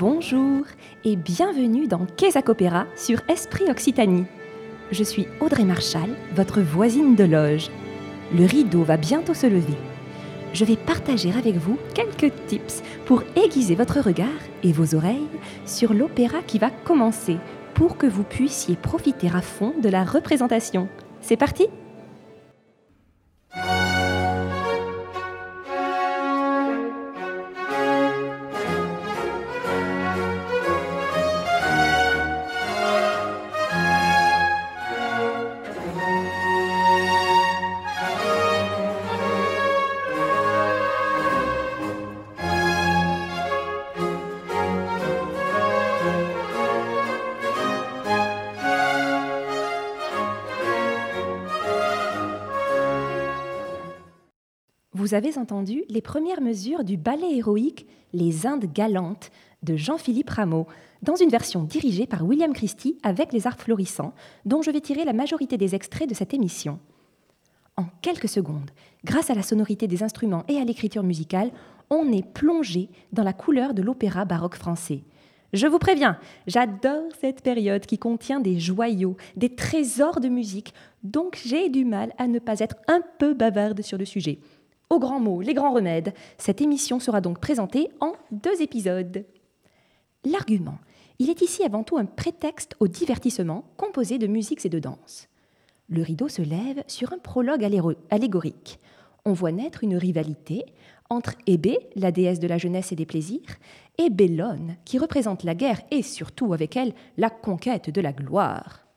Bonjour et bienvenue dans Quesac Opéra sur Esprit Occitanie. Je suis Audrey Marchal, votre voisine de loge. Le rideau va bientôt se lever. Je vais partager avec vous quelques tips pour aiguiser votre regard et vos oreilles sur l'opéra qui va commencer pour que vous puissiez profiter à fond de la représentation. C'est parti Vous avez entendu les premières mesures du ballet héroïque Les Indes galantes de Jean-Philippe Rameau, dans une version dirigée par William Christie avec les arts florissants, dont je vais tirer la majorité des extraits de cette émission. En quelques secondes, grâce à la sonorité des instruments et à l'écriture musicale, on est plongé dans la couleur de l'opéra baroque français. Je vous préviens, j'adore cette période qui contient des joyaux, des trésors de musique, donc j'ai du mal à ne pas être un peu bavarde sur le sujet. Aux grands mots, les grands remèdes, cette émission sera donc présentée en deux épisodes. L'argument. Il est ici avant tout un prétexte au divertissement composé de musiques et de danse. Le rideau se lève sur un prologue allégorique. On voit naître une rivalité entre Hébé, la déesse de la jeunesse et des plaisirs, et Bellone, qui représente la guerre et surtout avec elle la conquête de la gloire.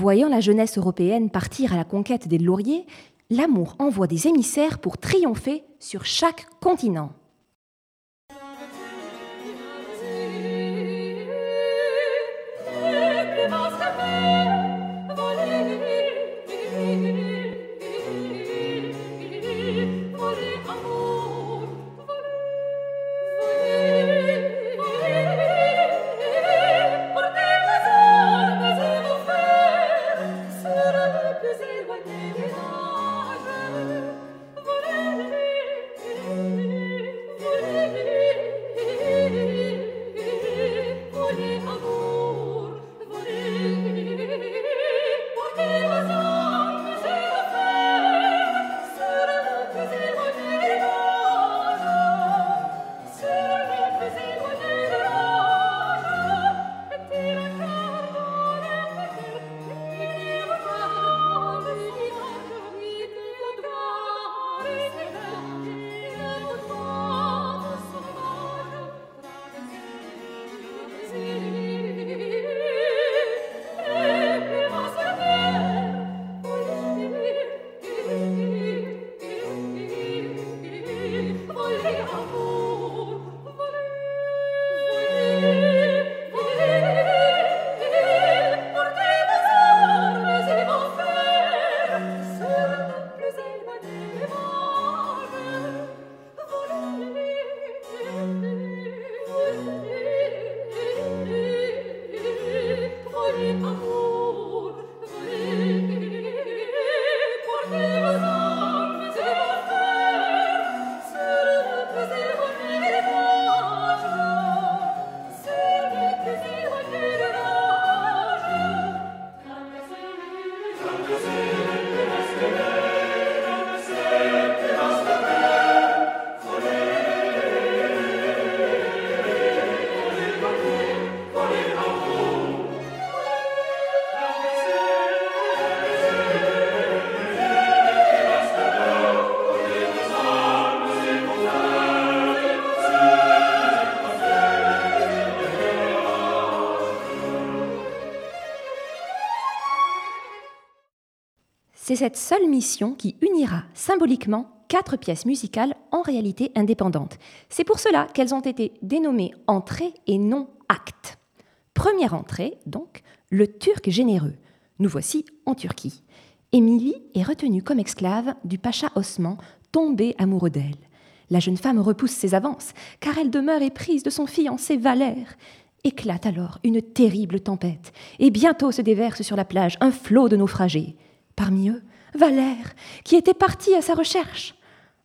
Voyant la jeunesse européenne partir à la conquête des lauriers, l'amour envoie des émissaires pour triompher sur chaque continent. Cruising with me. Cette seule mission qui unira symboliquement quatre pièces musicales en réalité indépendantes. C'est pour cela qu'elles ont été dénommées entrées et non actes. Première entrée, donc, le Turc généreux. Nous voici en Turquie. Émilie est retenue comme esclave du pacha Osman, tombé amoureux d'elle. La jeune femme repousse ses avances, car elle demeure éprise de son fiancé Valère. Éclate alors une terrible tempête, et bientôt se déverse sur la plage un flot de naufragés. Parmi eux, Valère, qui était parti à sa recherche.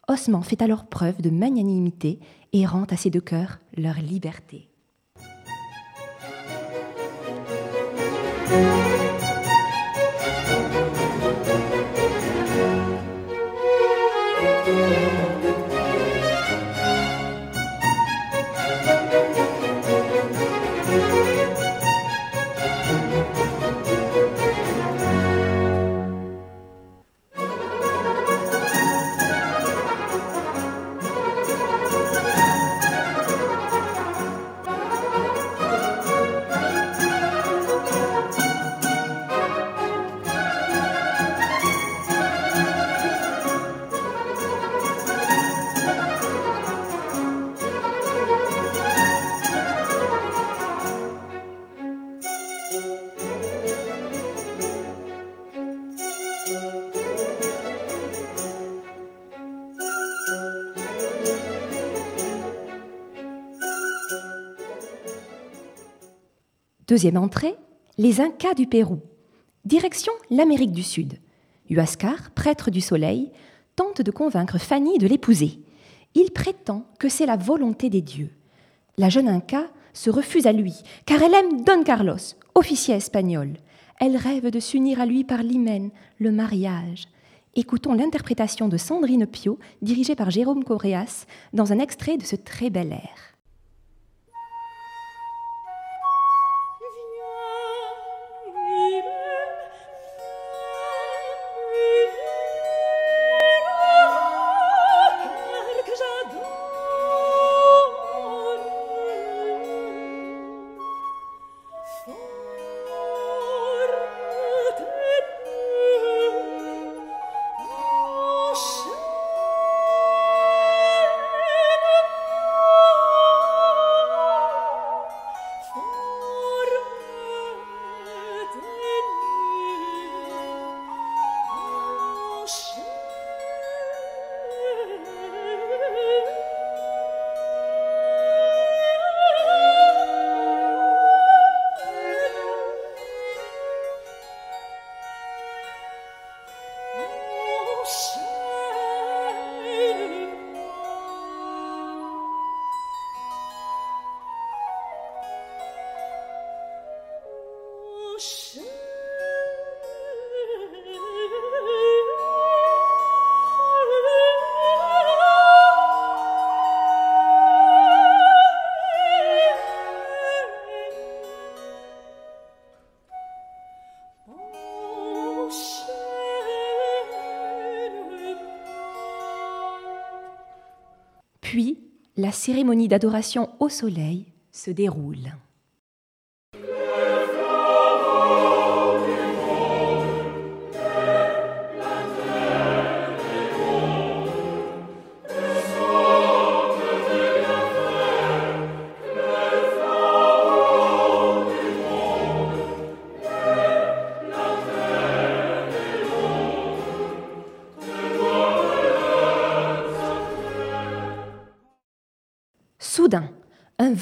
Osman fait alors preuve de magnanimité et rend à ses deux cœurs leur liberté. Deuxième entrée, les Incas du Pérou. Direction l'Amérique du Sud. Huascar, prêtre du soleil, tente de convaincre Fanny de l'épouser. Il prétend que c'est la volonté des dieux. La jeune Inca se refuse à lui, car elle aime Don Carlos, officier espagnol. Elle rêve de s'unir à lui par l'hymen, le mariage. Écoutons l'interprétation de Sandrine Pio, dirigée par Jérôme Correas, dans un extrait de ce très bel air. Cérémonie d'adoration au soleil se déroule.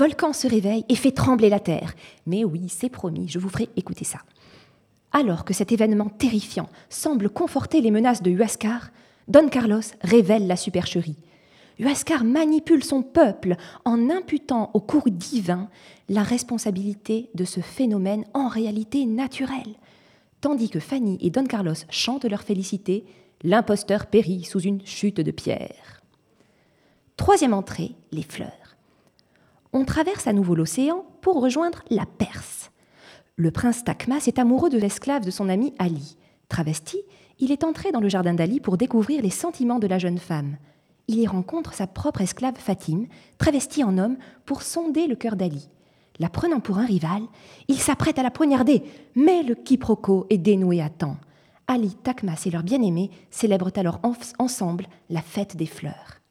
Volcan se réveille et fait trembler la terre. Mais oui, c'est promis, je vous ferai écouter ça. Alors que cet événement terrifiant semble conforter les menaces de Huascar, Don Carlos révèle la supercherie. Huascar manipule son peuple en imputant au cours divin la responsabilité de ce phénomène en réalité naturel. Tandis que Fanny et Don Carlos chantent leur félicité, l'imposteur périt sous une chute de pierre. Troisième entrée, les fleurs on traverse à nouveau l'océan pour rejoindre la Perse. Le prince Takmas est amoureux de l'esclave de son ami Ali. Travesti, il est entré dans le jardin d'Ali pour découvrir les sentiments de la jeune femme. Il y rencontre sa propre esclave Fatim, travestie en homme, pour sonder le cœur d'Ali. La prenant pour un rival, il s'apprête à la poignarder, mais le quiproquo est dénoué à temps. Ali, Takmas et leur bien-aimé célèbrent alors ensemble la fête des fleurs.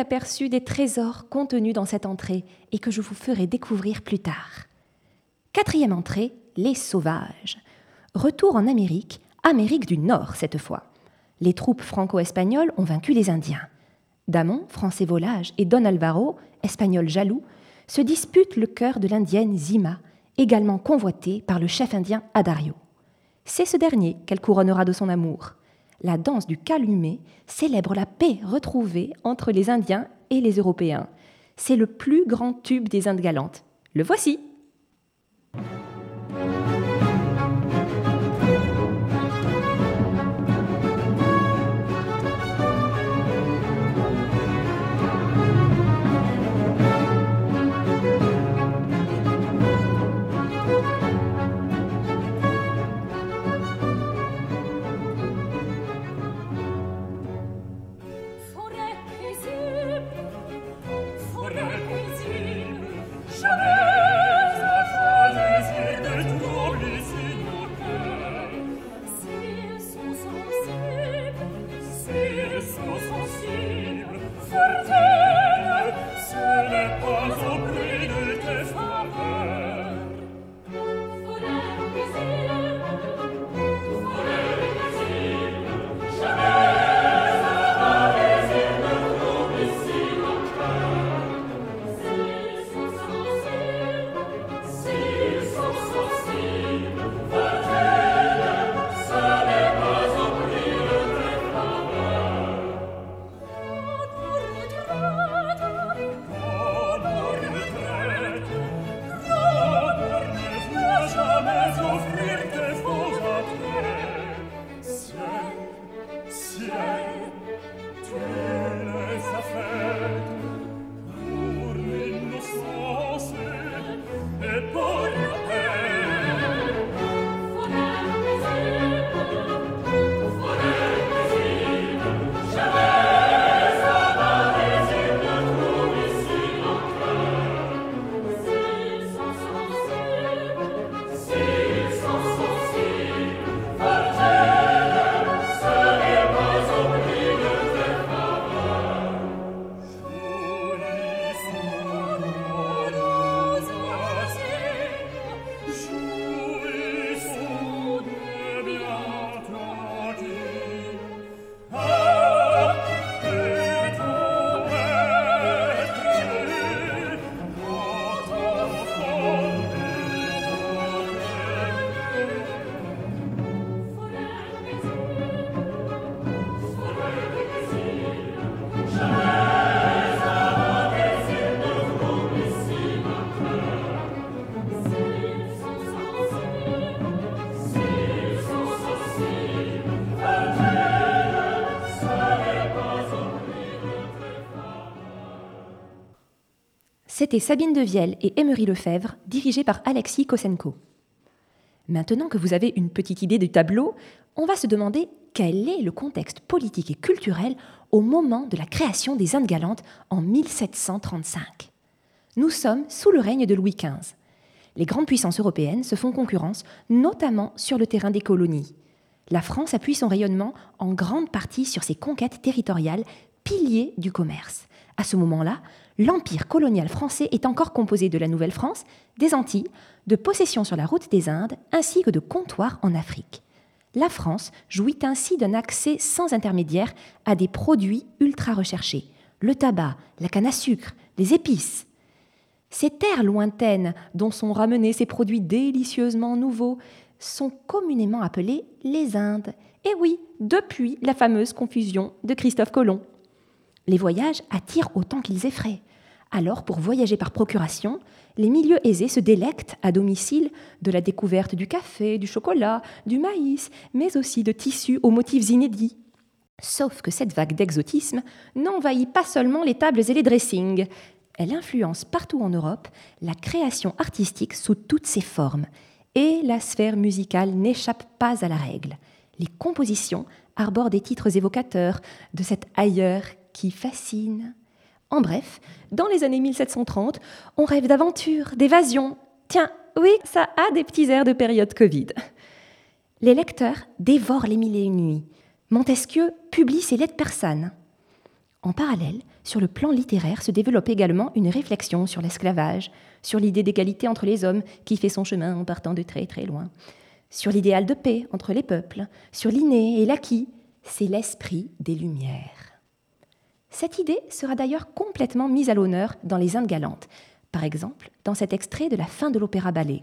Aperçu des trésors contenus dans cette entrée et que je vous ferai découvrir plus tard. Quatrième entrée, les sauvages. Retour en Amérique, Amérique du Nord cette fois. Les troupes franco-espagnoles ont vaincu les Indiens. Damon, français volage, et Don Alvaro, espagnol jaloux, se disputent le cœur de l'indienne Zima, également convoitée par le chef indien Adario. C'est ce dernier qu'elle couronnera de son amour la danse du calumet célèbre la paix retrouvée entre les Indiens et les Européens. C'est le plus grand tube des Indes galantes. Le voici. C'était Sabine Devielle et Emery Lefebvre, dirigés par Alexis Kosenko. Maintenant que vous avez une petite idée du tableau, on va se demander quel est le contexte politique et culturel au moment de la création des Indes galantes en 1735. Nous sommes sous le règne de Louis XV. Les grandes puissances européennes se font concurrence, notamment sur le terrain des colonies. La France appuie son rayonnement en grande partie sur ses conquêtes territoriales, piliers du commerce À ce moment-là, l'empire colonial français est encore composé de la Nouvelle-France, des Antilles, de possessions sur la route des Indes, ainsi que de comptoirs en Afrique. La France jouit ainsi d'un accès sans intermédiaire à des produits ultra recherchés le tabac, la canne à sucre, les épices. Ces terres lointaines dont sont ramenés ces produits délicieusement nouveaux sont communément appelées les Indes. Et oui, depuis la fameuse confusion de Christophe Colomb. Les voyages attirent autant qu'ils effraient. Alors, pour voyager par procuration, les milieux aisés se délectent à domicile de la découverte du café, du chocolat, du maïs, mais aussi de tissus aux motifs inédits. Sauf que cette vague d'exotisme n'envahit pas seulement les tables et les dressings, elle influence partout en Europe la création artistique sous toutes ses formes, et la sphère musicale n'échappe pas à la règle. Les compositions arborent des titres évocateurs de cet ailleurs qui fascine. En bref, dans les années 1730, on rêve d'aventure, d'évasion. Tiens, oui, ça a des petits airs de période Covid. Les lecteurs dévorent les mille et une nuits. Montesquieu publie ses lettres persanes. En parallèle, sur le plan littéraire se développe également une réflexion sur l'esclavage, sur l'idée d'égalité entre les hommes qui fait son chemin en partant de très très loin, sur l'idéal de paix entre les peuples, sur l'inné et l'acquis. C'est l'esprit des Lumières. Cette idée sera d'ailleurs complètement mise à l'honneur dans les Indes galantes, par exemple dans cet extrait de la fin de l'opéra ballet.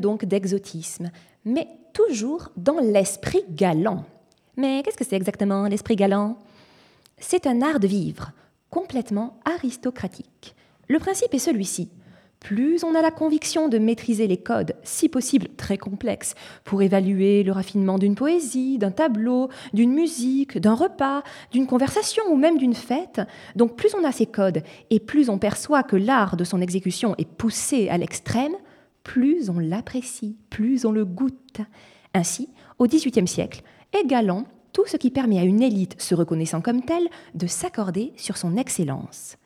donc d'exotisme, mais toujours dans l'esprit galant. Mais qu'est-ce que c'est exactement l'esprit galant? C'est un art de vivre, complètement aristocratique. Le principe est celui-ci. Plus on a la conviction de maîtriser les codes, si possible très complexes, pour évaluer le raffinement d'une poésie, d'un tableau, d'une musique, d'un repas, d'une conversation ou même d'une fête, donc plus on a ces codes et plus on perçoit que l'art de son exécution est poussé à l'extrême, plus on l'apprécie, plus on le goûte. Ainsi, au XVIIIe siècle, est galant tout ce qui permet à une élite se reconnaissant comme telle de s'accorder sur son excellence.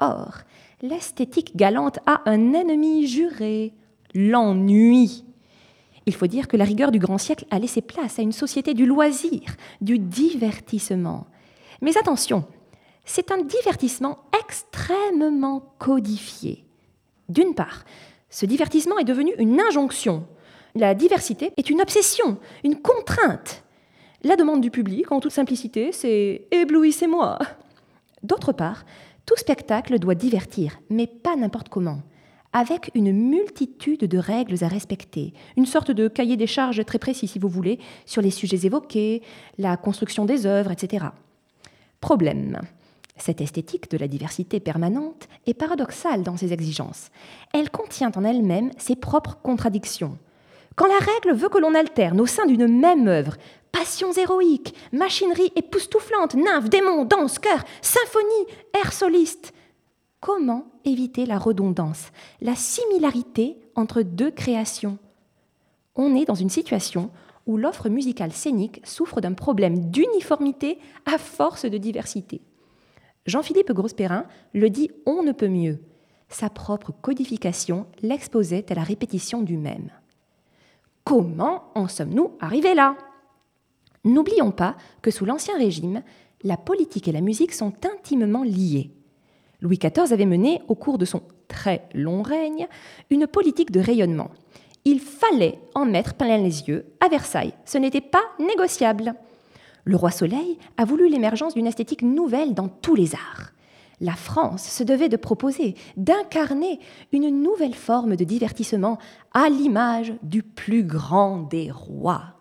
Or, l'esthétique galante a un ennemi juré, l'ennui. Il faut dire que la rigueur du grand siècle a laissé place à une société du loisir, du divertissement. Mais attention, c'est un divertissement extrêmement codifié. D'une part, ce divertissement est devenu une injonction. La diversité est une obsession, une contrainte. La demande du public, en toute simplicité, c'est éblouissez-moi. D'autre part, tout spectacle doit divertir, mais pas n'importe comment, avec une multitude de règles à respecter, une sorte de cahier des charges très précis, si vous voulez, sur les sujets évoqués, la construction des œuvres, etc. Problème. Cette esthétique de la diversité permanente est paradoxale dans ses exigences. Elle contient en elle-même ses propres contradictions. Quand la règle veut que l'on alterne au sein d'une même œuvre passions héroïques, machinerie époustouflante, nymphes, démons, danse, chœur, symphonie, air soliste, comment éviter la redondance, la similarité entre deux créations? On est dans une situation où l'offre musicale scénique souffre d'un problème d'uniformité à force de diversité. Jean-Philippe Grosperrin le dit on ne peut mieux. Sa propre codification l'exposait à la répétition du même. Comment en sommes-nous arrivés là? N'oublions pas que sous l'Ancien Régime, la politique et la musique sont intimement liées. Louis XIV avait mené, au cours de son très long règne, une politique de rayonnement. Il fallait en mettre plein les yeux à Versailles. Ce n'était pas négociable. Le roi Soleil a voulu l'émergence d'une esthétique nouvelle dans tous les arts. La France se devait de proposer, d'incarner une nouvelle forme de divertissement à l'image du plus grand des rois.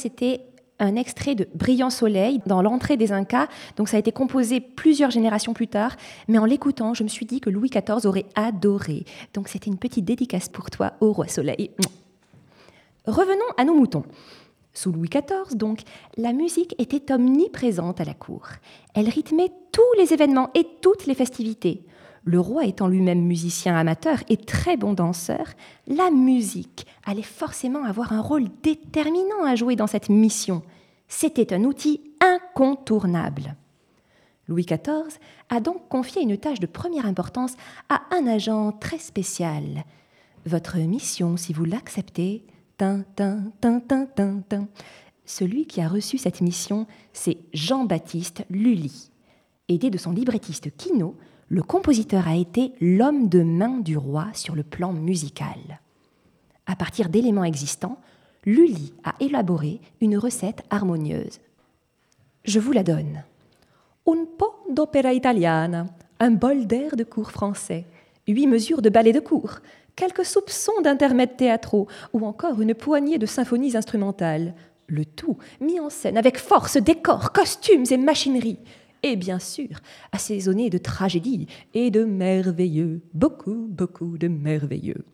C'était un extrait de Brillant Soleil dans l'entrée des Incas. Donc ça a été composé plusieurs générations plus tard, mais en l'écoutant, je me suis dit que Louis XIV aurait adoré. Donc c'était une petite dédicace pour toi au roi Soleil. Revenons à nos moutons. Sous Louis XIV, donc, la musique était omniprésente à la cour. Elle rythmait tous les événements et toutes les festivités. Le roi étant lui-même musicien amateur et très bon danseur, la musique allait forcément avoir un rôle déterminant à jouer dans cette mission. C'était un outil incontournable. Louis XIV a donc confié une tâche de première importance à un agent très spécial. Votre mission, si vous l'acceptez. Celui qui a reçu cette mission, c'est Jean-Baptiste Lully. Aidé de son librettiste Quinault, le compositeur a été l'homme de main du roi sur le plan musical. À partir d'éléments existants, Lully a élaboré une recette harmonieuse. Je vous la donne. Un po d'opéra italiana, un bol d'air de cours français, huit mesures de ballet de cour, quelques soupçons d'intermèdes théâtraux ou encore une poignée de symphonies instrumentales. Le tout mis en scène avec force, décors, costumes et machinerie, et bien sûr assaisonné de tragédies et de merveilleux, beaucoup, beaucoup de merveilleux.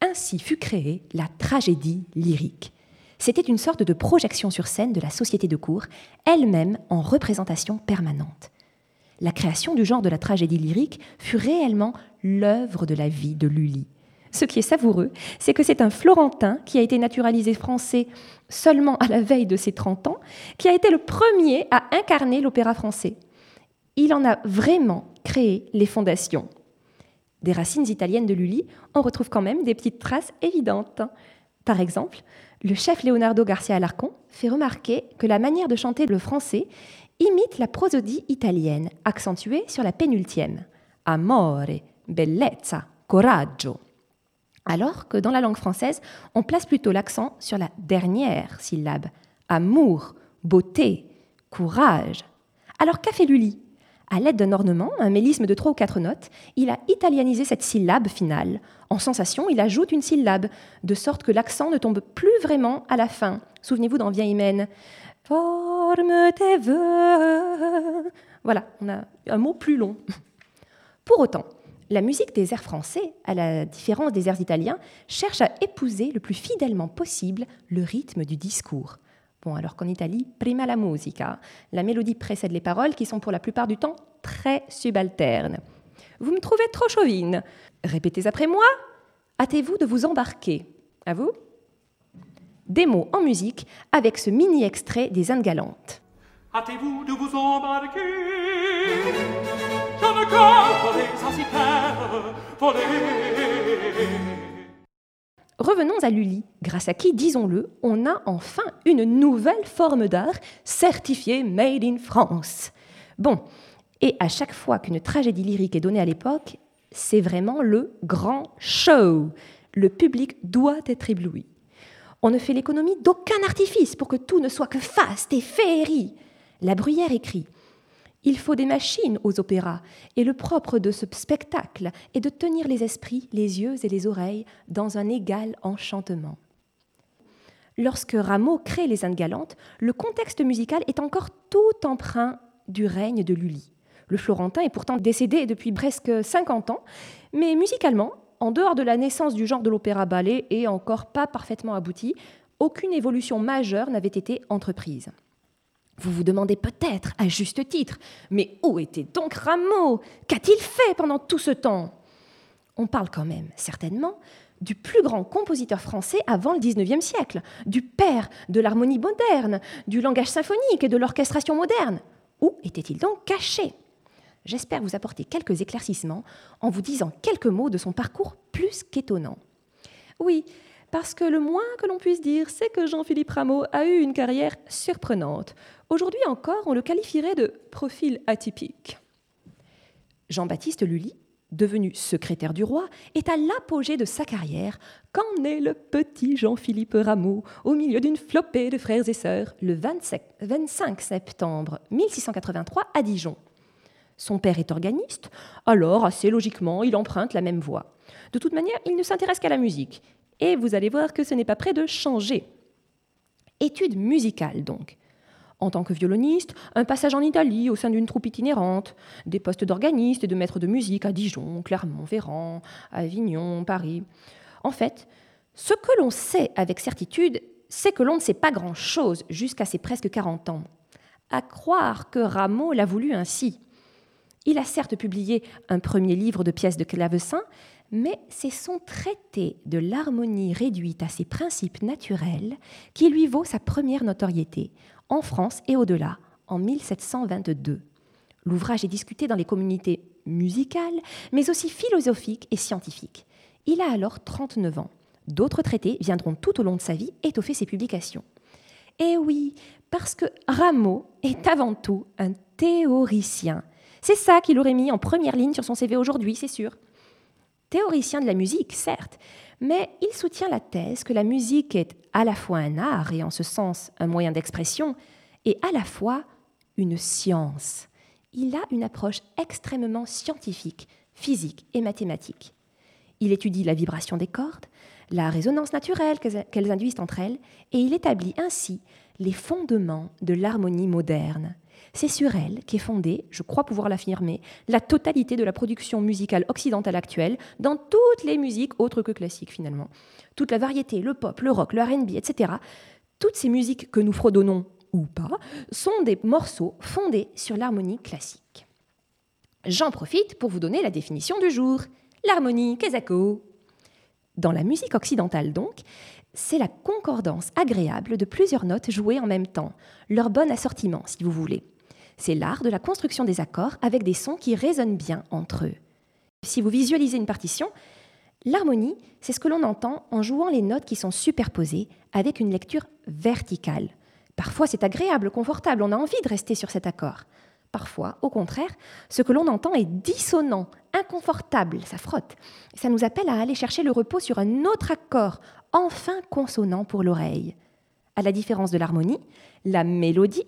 Ainsi fut créée la tragédie lyrique. C'était une sorte de projection sur scène de la société de cour, elle-même en représentation permanente. La création du genre de la tragédie lyrique fut réellement l'œuvre de la vie de Lully. Ce qui est savoureux, c'est que c'est un Florentin qui a été naturalisé français seulement à la veille de ses 30 ans, qui a été le premier à incarner l'opéra français. Il en a vraiment créé les fondations. Des racines italiennes de Lully, on retrouve quand même des petites traces évidentes. Par exemple, le chef Leonardo Garcia Alarcon fait remarquer que la manière de chanter le français imite la prosodie italienne, accentuée sur la pénultième. Amore, bellezza, coraggio alors que dans la langue française, on place plutôt l'accent sur la dernière syllabe. Amour, beauté, courage. Alors qu'a fait Lully? À l'aide d'un ornement, un mélisme de trois ou quatre notes, il a italianisé cette syllabe finale. En sensation, il ajoute une syllabe, de sorte que l'accent ne tombe plus vraiment à la fin. Souvenez-vous dans Vieille Hymen. Forme tes voeux. Voilà, on a un mot plus long. Pour autant, la musique des airs français, à la différence des airs italiens, cherche à épouser le plus fidèlement possible le rythme du discours. Bon, alors qu'en Italie, prima la musica. La mélodie précède les paroles qui sont pour la plupart du temps très subalternes. Vous me trouvez trop chauvine. Répétez après moi. Hâtez-vous de vous embarquer. À vous Des mots en musique avec ce mini extrait des Indes galantes. Hâtez-vous de vous embarquer. Revenons à Lully, grâce à qui, disons-le, on a enfin une nouvelle forme d'art certifiée Made in France. Bon, et à chaque fois qu'une tragédie lyrique est donnée à l'époque, c'est vraiment le grand show. Le public doit être ébloui. On ne fait l'économie d'aucun artifice pour que tout ne soit que faste et féerie. La Bruyère écrit il faut des machines aux opéras, et le propre de ce spectacle est de tenir les esprits, les yeux et les oreilles dans un égal enchantement. Lorsque Rameau crée les Indes galantes, le contexte musical est encore tout empreint du règne de Lully. Le Florentin est pourtant décédé depuis presque 50 ans, mais musicalement, en dehors de la naissance du genre de l'opéra-ballet et encore pas parfaitement abouti, aucune évolution majeure n'avait été entreprise. Vous vous demandez peut-être, à juste titre, mais où était donc Rameau? Qu'a-t-il fait pendant tout ce temps? On parle quand même, certainement, du plus grand compositeur français avant le XIXe siècle, du père de l'harmonie moderne, du langage symphonique et de l'orchestration moderne. Où était-il donc caché? J'espère vous apporter quelques éclaircissements en vous disant quelques mots de son parcours plus qu'étonnant. Oui, parce que le moins que l'on puisse dire, c'est que Jean-Philippe Rameau a eu une carrière surprenante. Aujourd'hui encore, on le qualifierait de profil atypique. Jean-Baptiste Lully, devenu secrétaire du roi, est à l'apogée de sa carrière quand naît le petit Jean-Philippe Rameau au milieu d'une flopée de frères et sœurs le 25 septembre 1683 à Dijon. Son père est organiste, alors assez logiquement, il emprunte la même voie. De toute manière, il ne s'intéresse qu'à la musique, et vous allez voir que ce n'est pas près de changer. Études musicales donc. En tant que violoniste, un passage en Italie au sein d'une troupe itinérante, des postes d'organiste et de maître de musique à Dijon, Clermont-Ferrand, Avignon, Paris. En fait, ce que l'on sait avec certitude, c'est que l'on ne sait pas grand-chose jusqu'à ses presque 40 ans. À croire que Rameau l'a voulu ainsi. Il a certes publié un premier livre de pièces de clavecin, mais c'est son traité de l'harmonie réduite à ses principes naturels qui lui vaut sa première notoriété, en France et au-delà, en 1722. L'ouvrage est discuté dans les communautés musicales, mais aussi philosophiques et scientifiques. Il a alors 39 ans. D'autres traités viendront tout au long de sa vie étoffer ses publications. Et oui, parce que Rameau est avant tout un théoricien. C'est ça qu'il aurait mis en première ligne sur son CV aujourd'hui, c'est sûr. Théoricien de la musique, certes, mais il soutient la thèse que la musique est à la fois un art et en ce sens un moyen d'expression, et à la fois une science. Il a une approche extrêmement scientifique, physique et mathématique. Il étudie la vibration des cordes, la résonance naturelle qu'elles induisent entre elles, et il établit ainsi les fondements de l'harmonie moderne. C'est sur elle qu'est fondée, je crois pouvoir l'affirmer, la totalité de la production musicale occidentale actuelle, dans toutes les musiques autres que classiques finalement. Toute la variété, le pop, le rock, le RB, etc., toutes ces musiques que nous fredonnons ou pas, sont des morceaux fondés sur l'harmonie classique. J'en profite pour vous donner la définition du jour. L'harmonie, Kezako. Dans la musique occidentale donc, c'est la concordance agréable de plusieurs notes jouées en même temps, leur bon assortiment si vous voulez. C'est l'art de la construction des accords avec des sons qui résonnent bien entre eux. Si vous visualisez une partition, l'harmonie, c'est ce que l'on entend en jouant les notes qui sont superposées avec une lecture verticale. Parfois c'est agréable, confortable, on a envie de rester sur cet accord. Parfois, au contraire, ce que l'on entend est dissonant, inconfortable, ça frotte. Ça nous appelle à aller chercher le repos sur un autre accord, enfin consonant pour l'oreille. À la différence de l'harmonie, la mélodie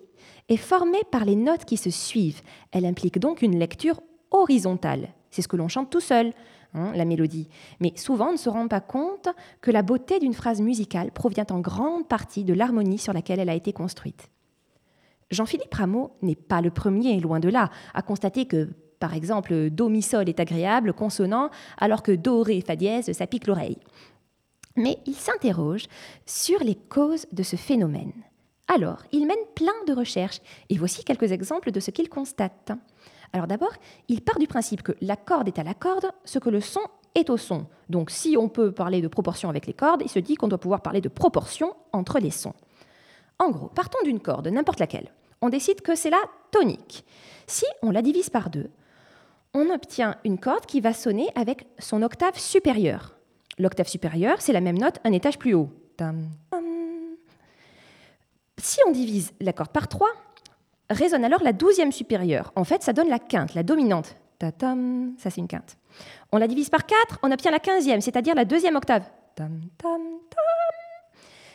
est formée par les notes qui se suivent. Elle implique donc une lecture horizontale. C'est ce que l'on chante tout seul, hein, la mélodie. Mais souvent, on ne se rend pas compte que la beauté d'une phrase musicale provient en grande partie de l'harmonie sur laquelle elle a été construite. Jean-Philippe Rameau n'est pas le premier, loin de là, à constater que, par exemple, Do mi sol est agréable, consonant, alors que Do ré fa dièse, ça pique l'oreille. Mais il s'interroge sur les causes de ce phénomène. Alors, il mène plein de recherches, et voici quelques exemples de ce qu'il constate. Alors d'abord, il part du principe que la corde est à la corde, ce que le son est au son. Donc si on peut parler de proportion avec les cordes, il se dit qu'on doit pouvoir parler de proportion entre les sons. En gros, partons d'une corde, n'importe laquelle. On décide que c'est la tonique. Si on la divise par deux, on obtient une corde qui va sonner avec son octave supérieure. L'octave supérieure, c'est la même note un étage plus haut. Si on divise la corde par 3, résonne alors la douzième supérieure. En fait, ça donne la quinte, la dominante. ça c'est une quinte. On la divise par 4, on obtient la quinzième, c'est-à-dire la deuxième octave.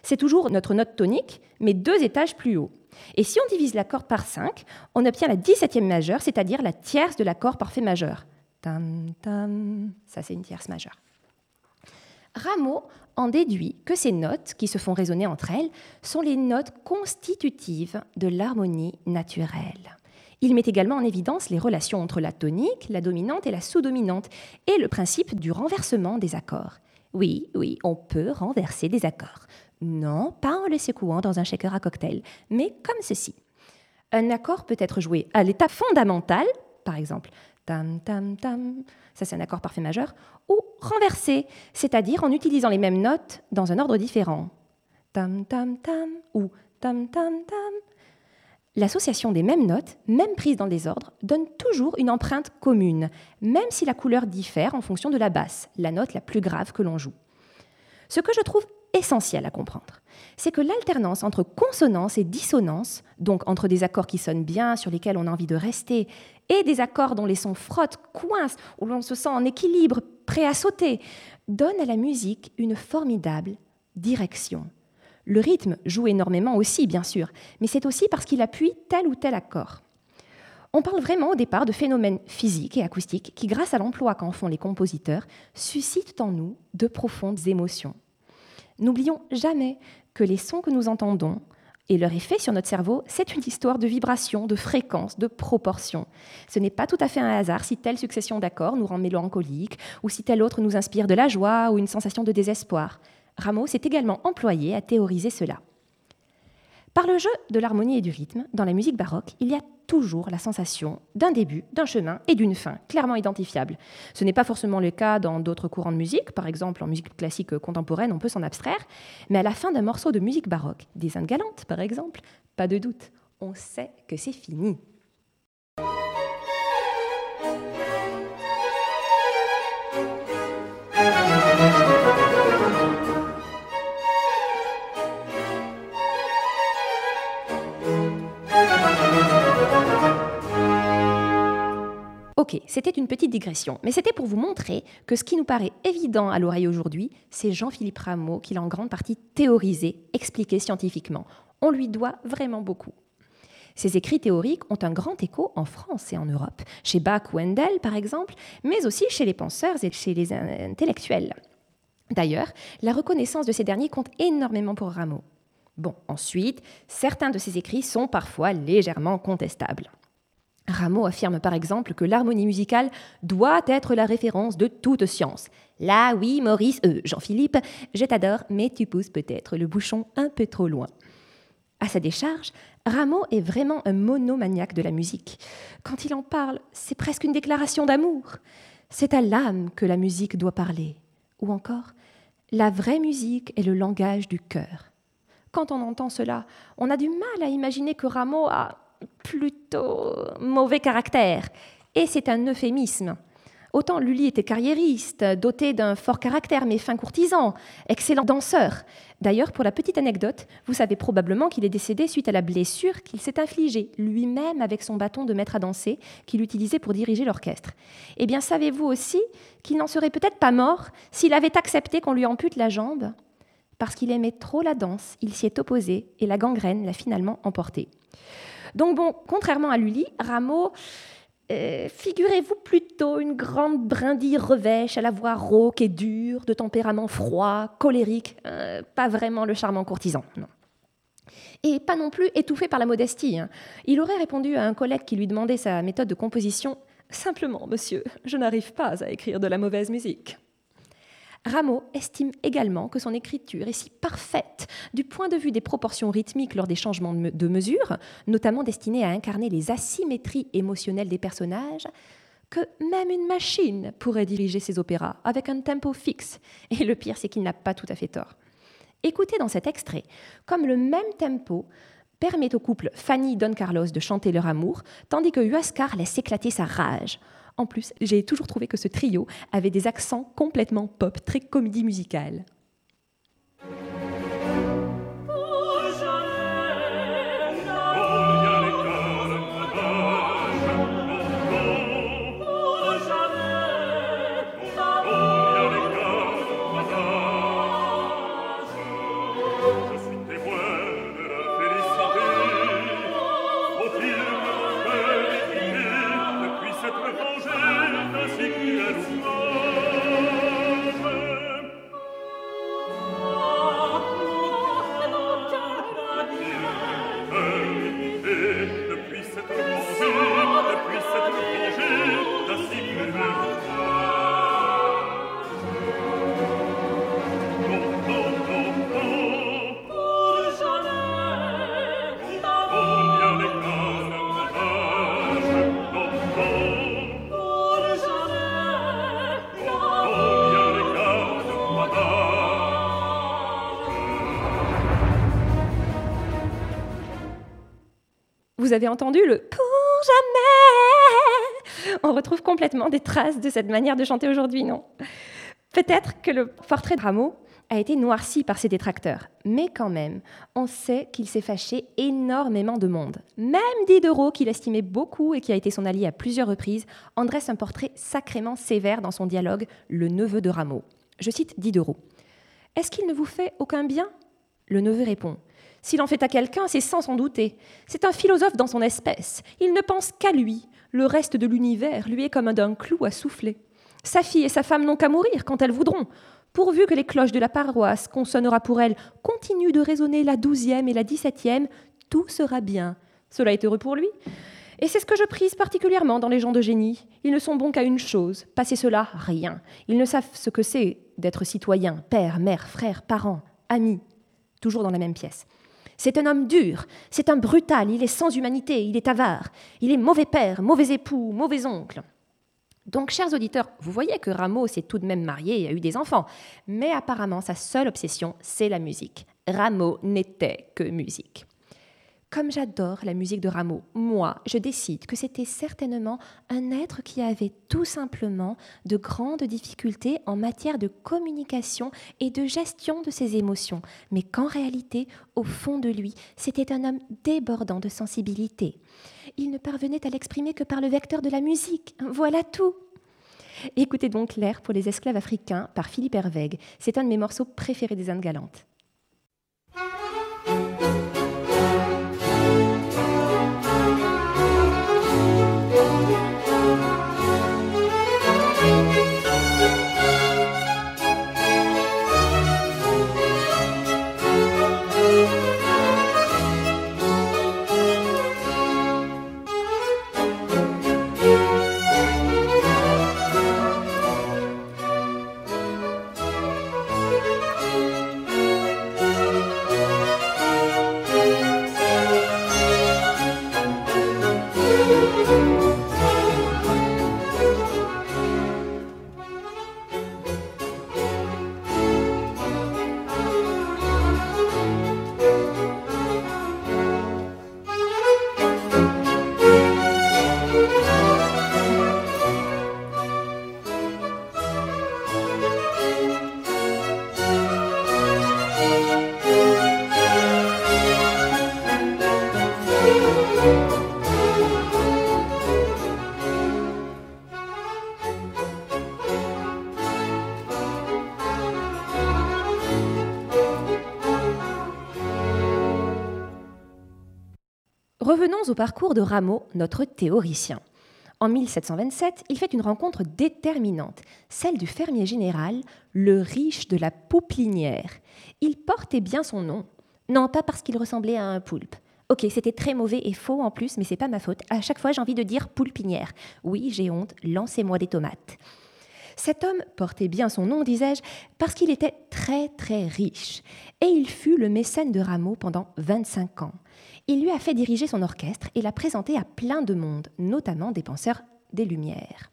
C'est toujours notre note tonique, mais deux étages plus haut. Et si on divise la corde par 5, on obtient la 17e majeure, c'est-à-dire la tierce de l'accord parfait majeur. ça c'est une tierce majeure. Rameau en déduit que ces notes, qui se font résonner entre elles, sont les notes constitutives de l'harmonie naturelle. Il met également en évidence les relations entre la tonique, la dominante et la sous-dominante, et le principe du renversement des accords. Oui, oui, on peut renverser des accords. Non, pas en les secouant dans un shaker à cocktail, mais comme ceci. Un accord peut être joué à l'état fondamental, par exemple, tam tam tam, ça c'est un accord parfait majeur, ou renversé, c'est-à-dire en utilisant les mêmes notes dans un ordre différent. Tam tam tam ou tam tam tam. L'association des mêmes notes, même prises dans le désordre, donne toujours une empreinte commune, même si la couleur diffère en fonction de la basse, la note la plus grave que l'on joue. Ce que je trouve essentiel à comprendre, c'est que l'alternance entre consonance et dissonance, donc entre des accords qui sonnent bien, sur lesquels on a envie de rester, et des accords dont les sons frottent, coincent, où l'on se sent en équilibre, prêt à sauter, donne à la musique une formidable direction. Le rythme joue énormément aussi, bien sûr, mais c'est aussi parce qu'il appuie tel ou tel accord. On parle vraiment au départ de phénomènes physiques et acoustiques qui, grâce à l'emploi qu'en font les compositeurs, suscitent en nous de profondes émotions. N'oublions jamais que les sons que nous entendons et leur effet sur notre cerveau, c'est une histoire de vibration, de fréquence, de proportion. Ce n'est pas tout à fait un hasard si telle succession d'accords nous rend mélancoliques ou si telle autre nous inspire de la joie ou une sensation de désespoir. Rameau s'est également employé à théoriser cela. Par le jeu de l'harmonie et du rythme, dans la musique baroque, il y a toujours la sensation d'un début, d'un chemin et d'une fin, clairement identifiable. Ce n'est pas forcément le cas dans d'autres courants de musique, par exemple en musique classique contemporaine, on peut s'en abstraire, mais à la fin d'un morceau de musique baroque, des Indes galantes par exemple, pas de doute, on sait que c'est fini. Ok, c'était une petite digression, mais c'était pour vous montrer que ce qui nous paraît évident à l'oreille aujourd'hui, c'est Jean-Philippe Rameau qui l'a en grande partie théorisé, expliqué scientifiquement. On lui doit vraiment beaucoup. Ces écrits théoriques ont un grand écho en France et en Europe, chez Bach ou Handel par exemple, mais aussi chez les penseurs et chez les intellectuels. D'ailleurs, la reconnaissance de ces derniers compte énormément pour Rameau. Bon, ensuite, certains de ces écrits sont parfois légèrement contestables. Rameau affirme par exemple que l'harmonie musicale doit être la référence de toute science. Là, oui, Maurice, euh, Jean-Philippe, je t'adore, mais tu pousses peut-être le bouchon un peu trop loin. À sa décharge, Rameau est vraiment un monomaniaque de la musique. Quand il en parle, c'est presque une déclaration d'amour. C'est à l'âme que la musique doit parler. Ou encore, la vraie musique est le langage du cœur. Quand on entend cela, on a du mal à imaginer que Rameau a plutôt mauvais caractère. Et c'est un euphémisme. Autant Lully était carriériste, doté d'un fort caractère, mais fin courtisan, excellent danseur. D'ailleurs, pour la petite anecdote, vous savez probablement qu'il est décédé suite à la blessure qu'il s'est infligée lui-même avec son bâton de maître à danser qu'il utilisait pour diriger l'orchestre. Eh bien, savez-vous aussi qu'il n'en serait peut-être pas mort s'il avait accepté qu'on lui ampute la jambe? Parce qu'il aimait trop la danse, il s'y est opposé et la gangrène l'a finalement emporté. Donc bon, contrairement à Lully, Rameau, euh, figurez-vous plutôt une grande brindille revêche à la voix rauque et dure, de tempérament froid, colérique, euh, pas vraiment le charmant courtisan, non. Et pas non plus étouffé par la modestie. Hein. Il aurait répondu à un collègue qui lui demandait sa méthode de composition Simplement, monsieur, je n'arrive pas à écrire de la mauvaise musique. Rameau estime également que son écriture est si parfaite du point de vue des proportions rythmiques lors des changements de mesure, notamment destinés à incarner les asymétries émotionnelles des personnages, que même une machine pourrait diriger ses opéras avec un tempo fixe. Et le pire, c'est qu'il n'a pas tout à fait tort. Écoutez dans cet extrait, comme le même tempo permet au couple Fanny Don Carlos de chanter leur amour, tandis que Huascar laisse éclater sa rage. En plus, j'ai toujours trouvé que ce trio avait des accents complètement pop, très comédie musicale. Vous avez entendu le pour jamais On retrouve complètement des traces de cette manière de chanter aujourd'hui, non? Peut-être que le portrait de Rameau a été noirci par ses détracteurs, mais quand même, on sait qu'il s'est fâché énormément de monde. Même Diderot, qu'il estimait beaucoup et qui a été son allié à plusieurs reprises, en dresse un portrait sacrément sévère dans son dialogue Le neveu de Rameau. Je cite Diderot. Est-ce qu'il ne vous fait aucun bien? Le neveu répond s'il en fait à quelqu'un, c'est sans s'en douter. C'est un philosophe dans son espèce. Il ne pense qu'à lui. Le reste de l'univers lui est comme d'un clou à souffler. Sa fille et sa femme n'ont qu'à mourir quand elles voudront. Pourvu que les cloches de la paroisse qu'on sonnera pour elles continuent de résonner la douzième et la dix-septième, tout sera bien. Cela est heureux pour lui. Et c'est ce que je prise particulièrement dans les gens de génie. Ils ne sont bons qu'à une chose, passer cela, rien. Ils ne savent ce que c'est d'être citoyen, père, mère, frère, parent, ami, toujours dans la même pièce. C'est un homme dur, c'est un brutal, il est sans humanité, il est avare, il est mauvais père, mauvais époux, mauvais oncle. Donc, chers auditeurs, vous voyez que Rameau s'est tout de même marié et a eu des enfants, mais apparemment sa seule obsession, c'est la musique. Rameau n'était que musique. Comme j'adore la musique de Rameau, moi, je décide que c'était certainement un être qui avait tout simplement de grandes difficultés en matière de communication et de gestion de ses émotions, mais qu'en réalité, au fond de lui, c'était un homme débordant de sensibilité. Il ne parvenait à l'exprimer que par le vecteur de la musique. Voilà tout. Écoutez donc L'air pour les esclaves africains par Philippe Hervègue. C'est un de mes morceaux préférés des Indes galantes. Au parcours de Rameau, notre théoricien. En 1727, il fait une rencontre déterminante, celle du fermier général, le riche de la Pouplinière. Il portait bien son nom. Non, pas parce qu'il ressemblait à un poulpe. Ok, c'était très mauvais et faux en plus, mais c'est pas ma faute. À chaque fois, j'ai envie de dire poulpinière. Oui, j'ai honte, lancez-moi des tomates. Cet homme portait bien son nom, disais-je, parce qu'il était très très riche, et il fut le mécène de Rameau pendant 25 ans. Il lui a fait diriger son orchestre et l'a présenté à plein de monde, notamment des penseurs des Lumières.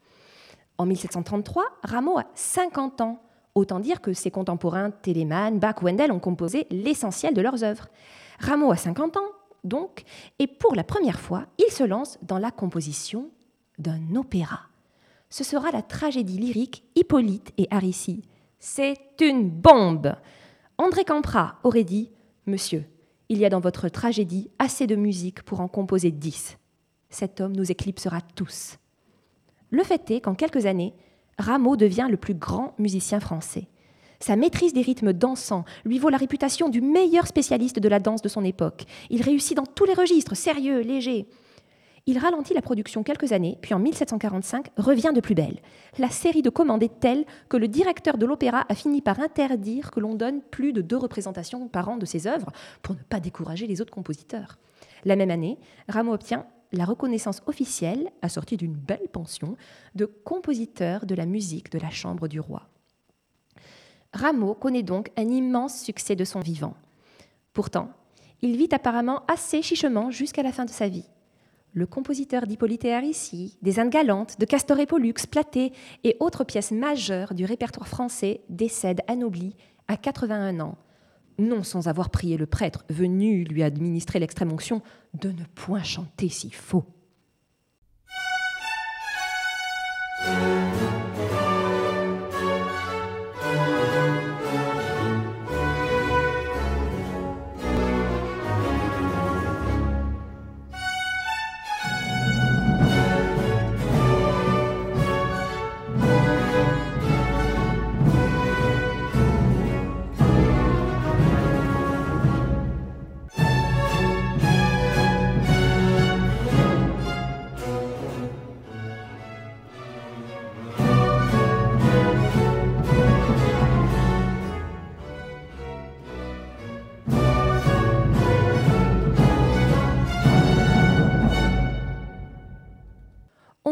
En 1733, Rameau a 50 ans. Autant dire que ses contemporains Telemann, Bach ou Wendell ont composé l'essentiel de leurs œuvres. Rameau a 50 ans, donc, et pour la première fois, il se lance dans la composition d'un opéra. Ce sera la tragédie lyrique Hippolyte et Aricie. C'est une bombe André Campra aurait dit Monsieur, il y a dans votre tragédie assez de musique pour en composer dix. Cet homme nous éclipsera tous. Le fait est qu'en quelques années, Rameau devient le plus grand musicien français. Sa maîtrise des rythmes dansants lui vaut la réputation du meilleur spécialiste de la danse de son époque. Il réussit dans tous les registres, sérieux, léger. Il ralentit la production quelques années, puis en 1745 revient de plus belle. La série de commandes est telle que le directeur de l'opéra a fini par interdire que l'on donne plus de deux représentations par an de ses œuvres pour ne pas décourager les autres compositeurs. La même année, Rameau obtient la reconnaissance officielle, assortie d'une belle pension, de compositeur de la musique de la chambre du roi. Rameau connaît donc un immense succès de son vivant. Pourtant, il vit apparemment assez chichement jusqu'à la fin de sa vie. Le compositeur d'Hippolyte et Aricie, des Indes galantes, de Castor et Pollux, Platé et autres pièces majeures du répertoire français décède anobli à 81 ans, non sans avoir prié le prêtre venu lui administrer l'extrême onction de ne point chanter si faux.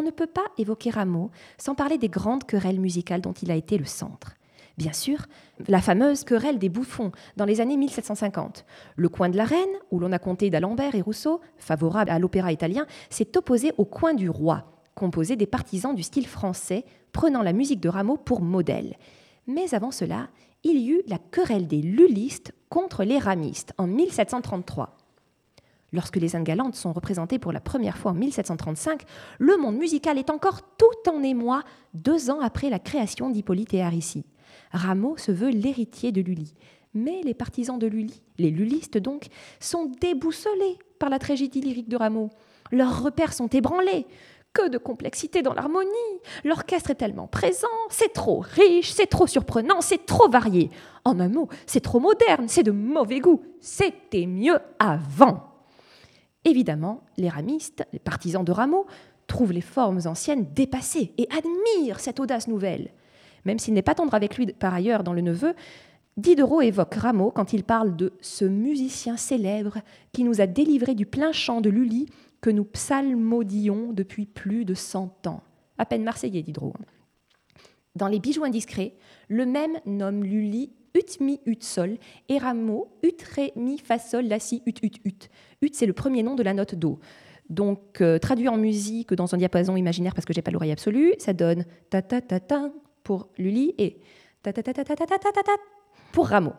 On ne peut pas évoquer Rameau sans parler des grandes querelles musicales dont il a été le centre. Bien sûr, la fameuse querelle des bouffons dans les années 1750. Le coin de la Reine, où l'on a compté d'Alembert et Rousseau, favorable à l'opéra italien, s'est opposé au coin du roi, composé des partisans du style français, prenant la musique de Rameau pour modèle. Mais avant cela, il y eut la querelle des lullistes contre les ramistes en 1733. Lorsque les Indes galantes sont représentées pour la première fois en 1735, le monde musical est encore tout en émoi deux ans après la création d'Hippolyte et Aricie. Rameau se veut l'héritier de Lully. Mais les partisans de Lully, les lullistes donc, sont déboussolés par la tragédie lyrique de Rameau. Leurs repères sont ébranlés. Que de complexité dans l'harmonie L'orchestre est tellement présent, c'est trop riche, c'est trop surprenant, c'est trop varié. En un mot, c'est trop moderne, c'est de mauvais goût. C'était mieux avant. Évidemment, les ramistes, les partisans de Rameau, trouvent les formes anciennes dépassées et admirent cette audace nouvelle. Même s'il n'est pas tendre avec lui par ailleurs dans le neveu, Diderot évoque Rameau quand il parle de ce musicien célèbre qui nous a délivré du plein chant de Lully que nous psalmodions depuis plus de cent ans. À peine marseillais, Diderot. Dans les bijoux indiscrets, le même nomme Lully ut mi ut sol et Rameau ut ré mi fa sol la si ut ut ut. Ut c'est le premier nom de la note do. Donc euh, traduit en musique dans un diapason imaginaire parce que j'ai pas l'oreille absolue, ça donne ta ta ta ta pour Lully et ta ta ta ta ta ta ta ta ta pour Rameau.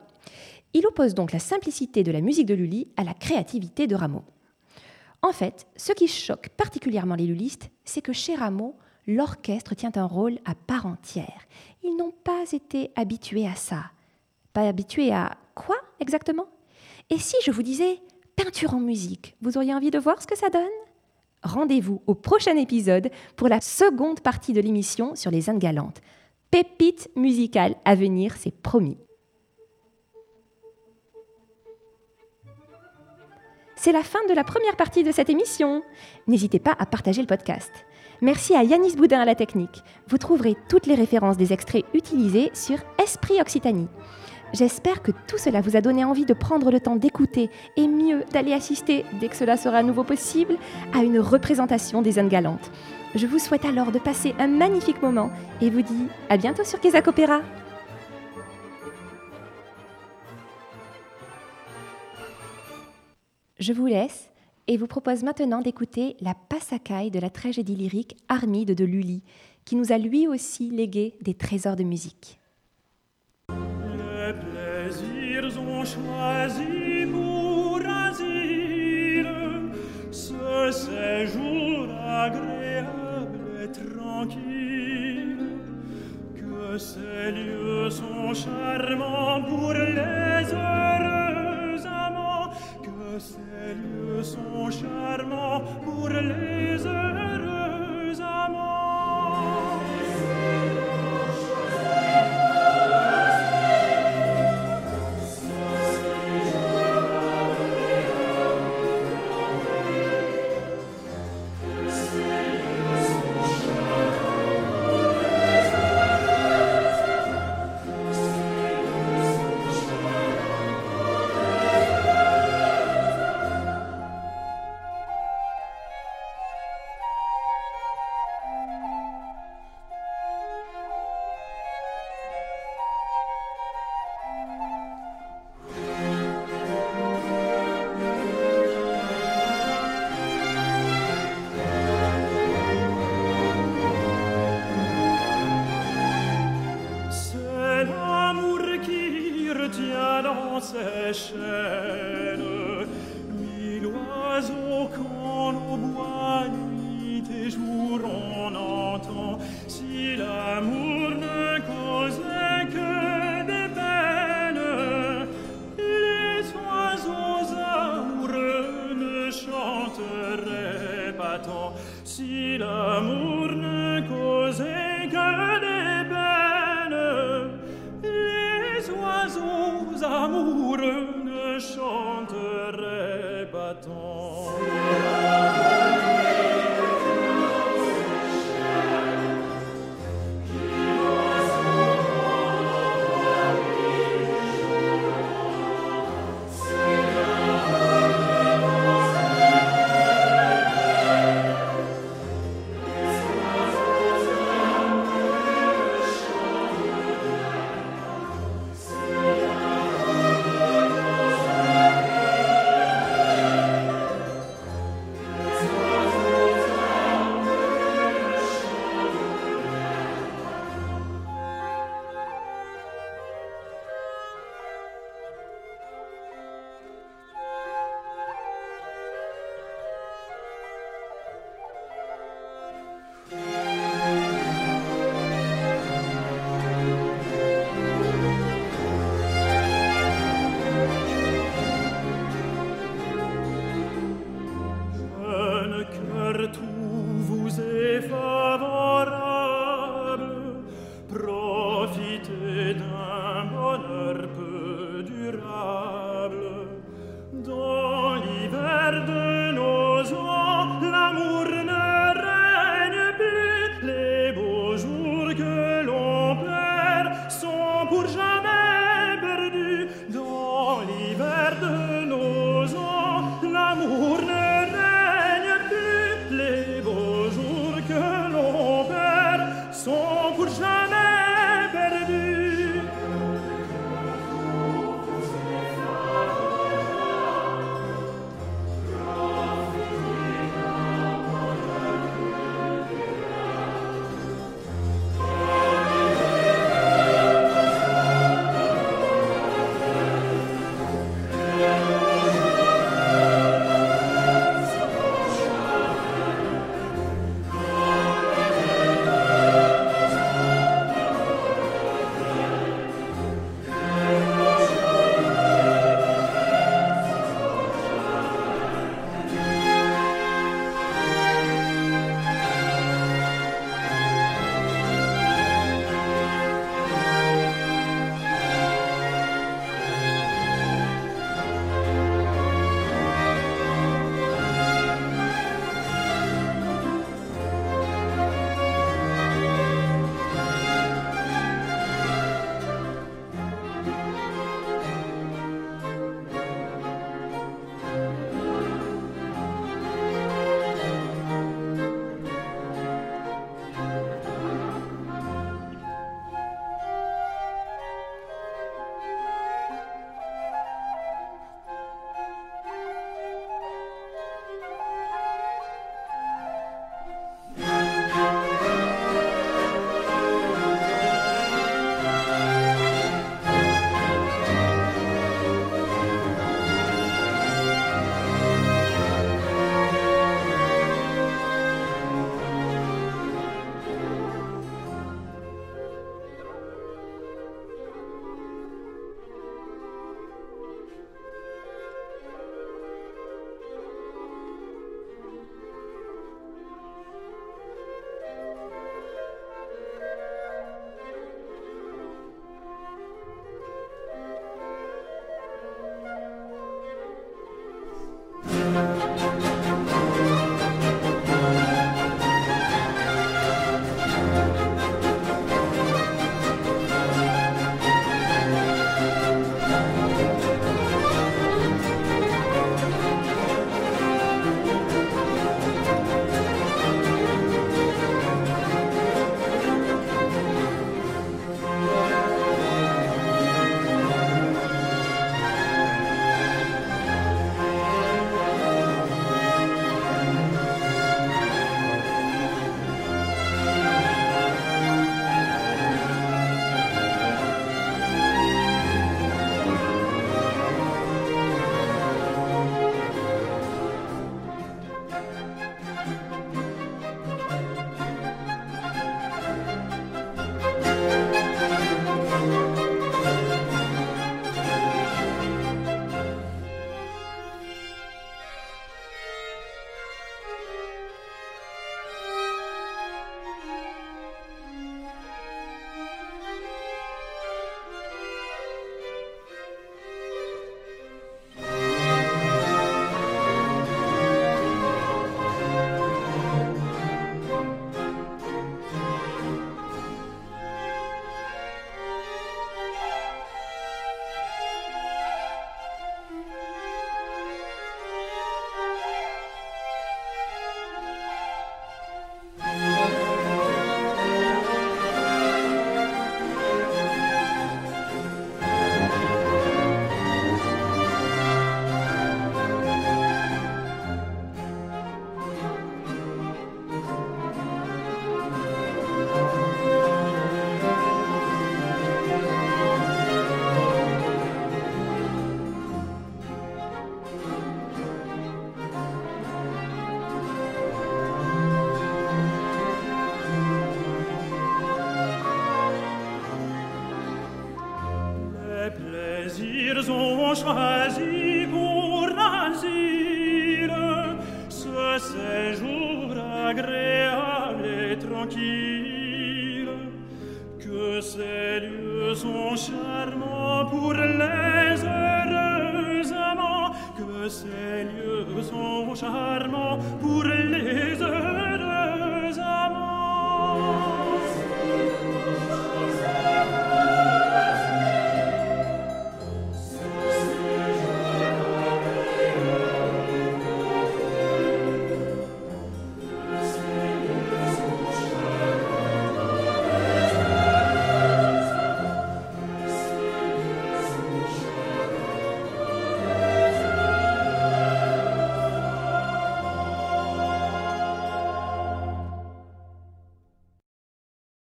Il oppose donc la simplicité de la musique de Lully à la créativité de Rameau. En fait, ce qui choque particulièrement les lullistes, c'est que chez Rameau, l'orchestre tient un rôle à part entière. Ils n'ont pas été habitués à ça. Pas habitués à quoi exactement Et si je vous disais peinture en musique, vous auriez envie de voir ce que ça donne? Rendez-vous au prochain épisode pour la seconde partie de l'émission sur les Indes galantes. Pépite musicale à venir, c'est promis. C'est la fin de la première partie de cette émission. N'hésitez pas à partager le podcast. Merci à Yanis Boudin à la technique. Vous trouverez toutes les références des extraits utilisés sur Esprit Occitanie. J'espère que tout cela vous a donné envie de prendre le temps d'écouter et mieux d'aller assister, dès que cela sera à nouveau possible, à une représentation des Indes galantes. Je vous souhaite alors de passer un magnifique moment et vous dis à bientôt sur Kézak Opéra. Je vous laisse et vous propose maintenant d'écouter la passacaille de la tragédie lyrique Armide de Lully, qui nous a lui aussi légué des trésors de musique. Sont charmants pour les heureux